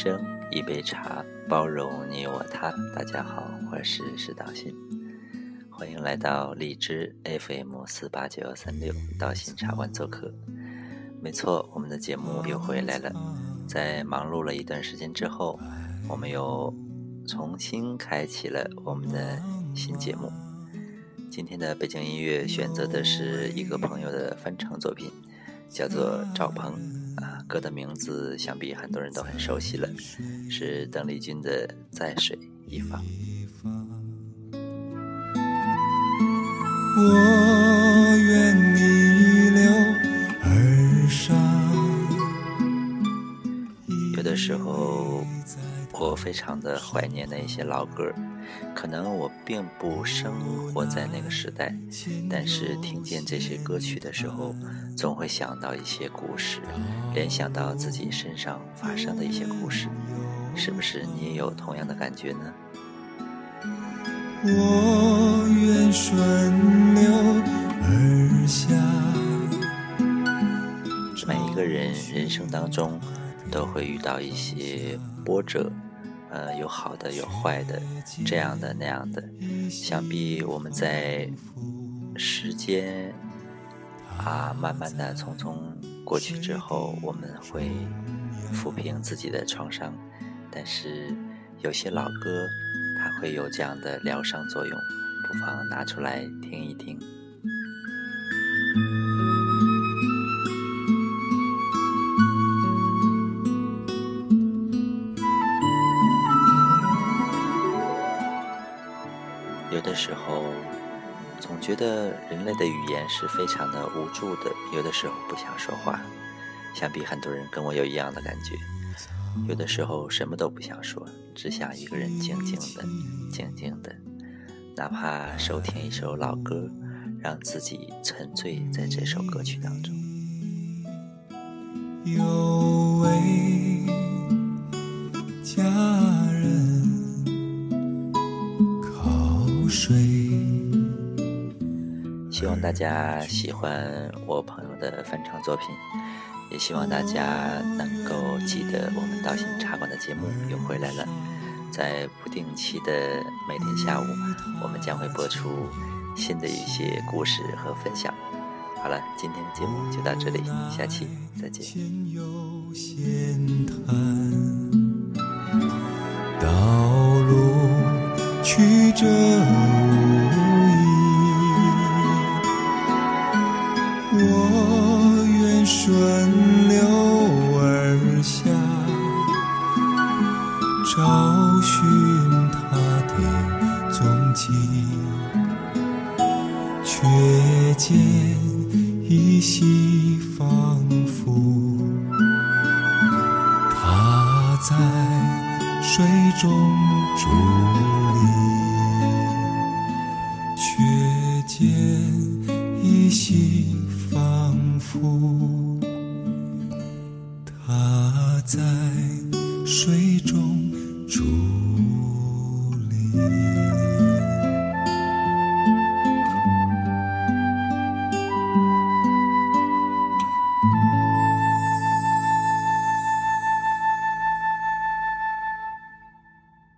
生一杯茶，包容你我他。大家好，我是石道新，欢迎来到荔枝 FM 四八九幺三六道新茶馆做客。没错，我们的节目又回来了。在忙碌了一段时间之后，我们又重新开启了我们的新节目。今天的背景音乐选择的是一个朋友的翻唱作品，叫做赵鹏啊，歌的名字想必很多人都很熟悉了，是邓丽君的《在水一方》。我愿逆流而上。有的时候，我非常的怀念那些老歌。可能我并不生活在那个时代，但是听见这些歌曲的时候，总会想到一些故事，联想到自己身上发生的一些故事，是不是你也有同样的感觉呢？我愿顺流而下。每一个人人生当中都会遇到一些波折。呃，有好的，有坏的，这样的那样的，想必我们在时间啊慢慢的匆匆过去之后，我们会抚平自己的创伤。但是有些老歌，它会有这样的疗伤作用，不妨拿出来听一听。有的时候，总觉得人类的语言是非常的无助的，有的时候不想说话。想必很多人跟我有一样的感觉，有的时候什么都不想说，只想一个人静静的、静静的，哪怕收听一首老歌，让自己沉醉在这首歌曲当中。希望大家喜欢我朋友的翻唱作品，也希望大家能够记得我们道心茶馆的节目又回来了。在不定期的每天下午，我们将会播出新的一些故事和分享。好了，今天的节目就到这里，下期再见。曲折。我愿顺流而下，找寻他的踪迹，却见依稀仿佛，他在水中伫仿佛他在水中伫立。